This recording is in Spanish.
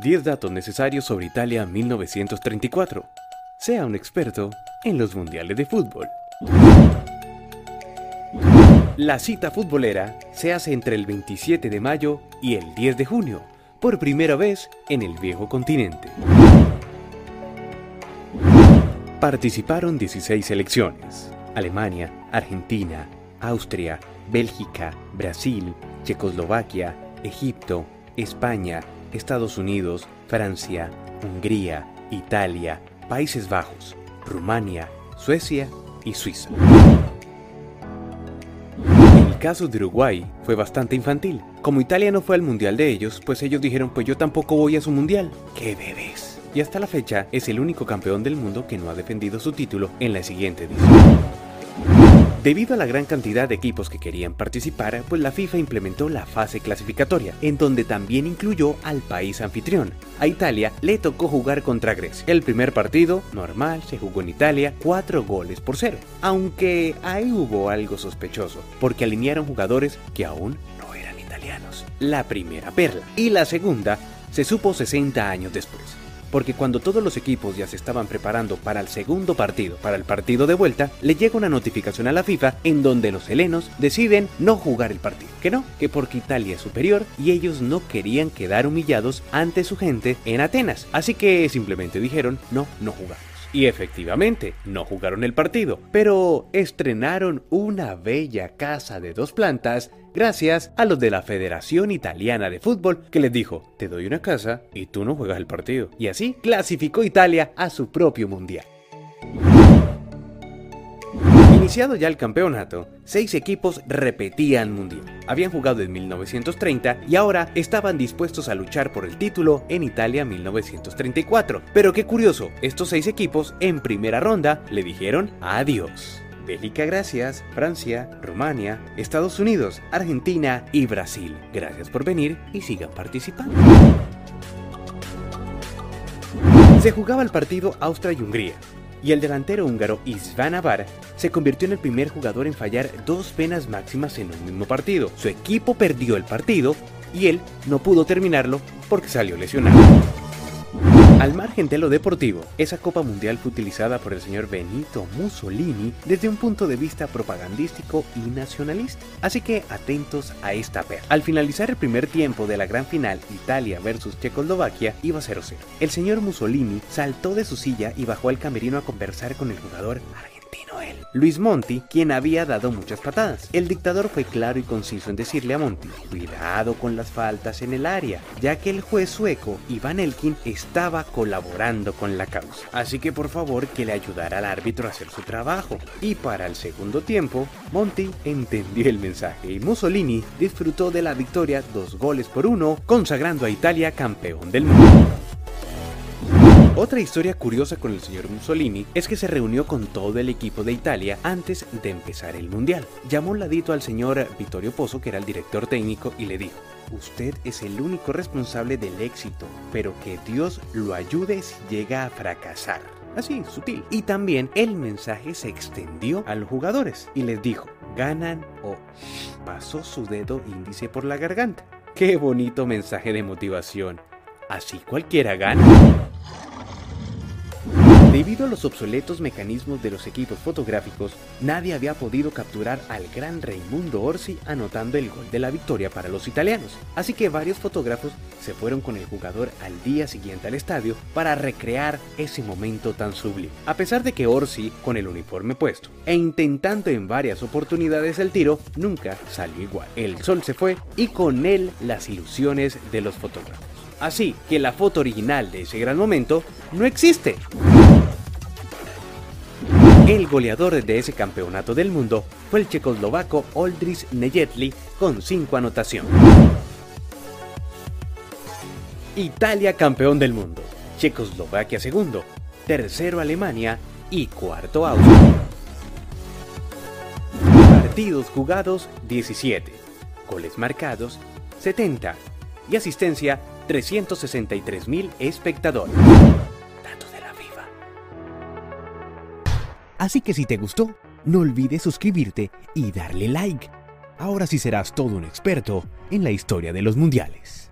10 datos necesarios sobre Italia 1934. Sea un experto en los mundiales de fútbol. La cita futbolera se hace entre el 27 de mayo y el 10 de junio, por primera vez en el viejo continente. Participaron 16 selecciones. Alemania, Argentina, Austria, Bélgica, Brasil, Checoslovaquia, Egipto, España, Estados Unidos, Francia, Hungría, Italia, Países Bajos, Rumania, Suecia y Suiza. El caso de Uruguay fue bastante infantil. Como Italia no fue al mundial de ellos, pues ellos dijeron pues yo tampoco voy a su mundial. ¡Qué bebés! Y hasta la fecha es el único campeón del mundo que no ha defendido su título en la siguiente edición. Debido a la gran cantidad de equipos que querían participar, pues la FIFA implementó la fase clasificatoria, en donde también incluyó al país anfitrión. A Italia le tocó jugar contra Grecia. El primer partido, normal, se jugó en Italia, 4 goles por cero. Aunque ahí hubo algo sospechoso, porque alinearon jugadores que aún no eran italianos. La primera perla. Y la segunda se supo 60 años después porque cuando todos los equipos ya se estaban preparando para el segundo partido, para el partido de vuelta, le llega una notificación a la FIFA en donde los helenos deciden no jugar el partido. Que no, que porque Italia es superior y ellos no querían quedar humillados ante su gente en Atenas. Así que simplemente dijeron, no, no jugamos. Y efectivamente, no jugaron el partido, pero estrenaron una bella casa de dos plantas gracias a los de la Federación Italiana de Fútbol que les dijo, te doy una casa y tú no juegas el partido. Y así clasificó Italia a su propio mundial. Iniciado ya el campeonato, seis equipos repetían mundial. Habían jugado en 1930 y ahora estaban dispuestos a luchar por el título en Italia 1934. Pero qué curioso, estos seis equipos en primera ronda le dijeron adiós. Bélgica gracias, Francia, Rumania, Estados Unidos, Argentina y Brasil. Gracias por venir y sigan participando. Se jugaba el partido Austria y Hungría, y el delantero húngaro Isván Avar se convirtió en el primer jugador en fallar dos penas máximas en un mismo partido. Su equipo perdió el partido y él no pudo terminarlo porque salió lesionado. Al margen de lo deportivo, esa Copa Mundial fue utilizada por el señor Benito Mussolini desde un punto de vista propagandístico y nacionalista. Así que atentos a esta perla. Al finalizar el primer tiempo de la gran final Italia versus Checoslovaquia iba 0-0. El señor Mussolini saltó de su silla y bajó al camerino a conversar con el jugador Luis Monti, quien había dado muchas patadas. El dictador fue claro y conciso en decirle a Monti, cuidado con las faltas en el área, ya que el juez sueco Iván Elkin estaba colaborando con la causa. Así que por favor que le ayudara al árbitro a hacer su trabajo. Y para el segundo tiempo, Monti entendió el mensaje y Mussolini disfrutó de la victoria dos goles por uno, consagrando a Italia campeón del mundo. Otra historia curiosa con el señor Mussolini es que se reunió con todo el equipo de Italia antes de empezar el Mundial. Llamó un ladito al señor Vittorio Pozzo, que era el director técnico, y le dijo, usted es el único responsable del éxito, pero que Dios lo ayude si llega a fracasar. Así, sutil. Y también el mensaje se extendió a los jugadores y les dijo, ganan o pasó su dedo índice por la garganta. Qué bonito mensaje de motivación. Así cualquiera gana. Debido a los obsoletos mecanismos de los equipos fotográficos, nadie había podido capturar al gran Raimundo Orsi anotando el gol de la victoria para los italianos. Así que varios fotógrafos se fueron con el jugador al día siguiente al estadio para recrear ese momento tan sublime. A pesar de que Orsi, con el uniforme puesto e intentando en varias oportunidades el tiro, nunca salió igual. El sol se fue y con él las ilusiones de los fotógrafos. Así que la foto original de ese gran momento no existe. El goleador de ese campeonato del mundo fue el checoslovaco Oldrich Nejetli con 5 anotaciones. Italia campeón del mundo, Checoslovaquia segundo, tercero Alemania y cuarto Austria. Partidos jugados 17, goles marcados 70 y asistencia 363 mil espectadores. Así que si te gustó, no olvides suscribirte y darle like. Ahora sí serás todo un experto en la historia de los mundiales.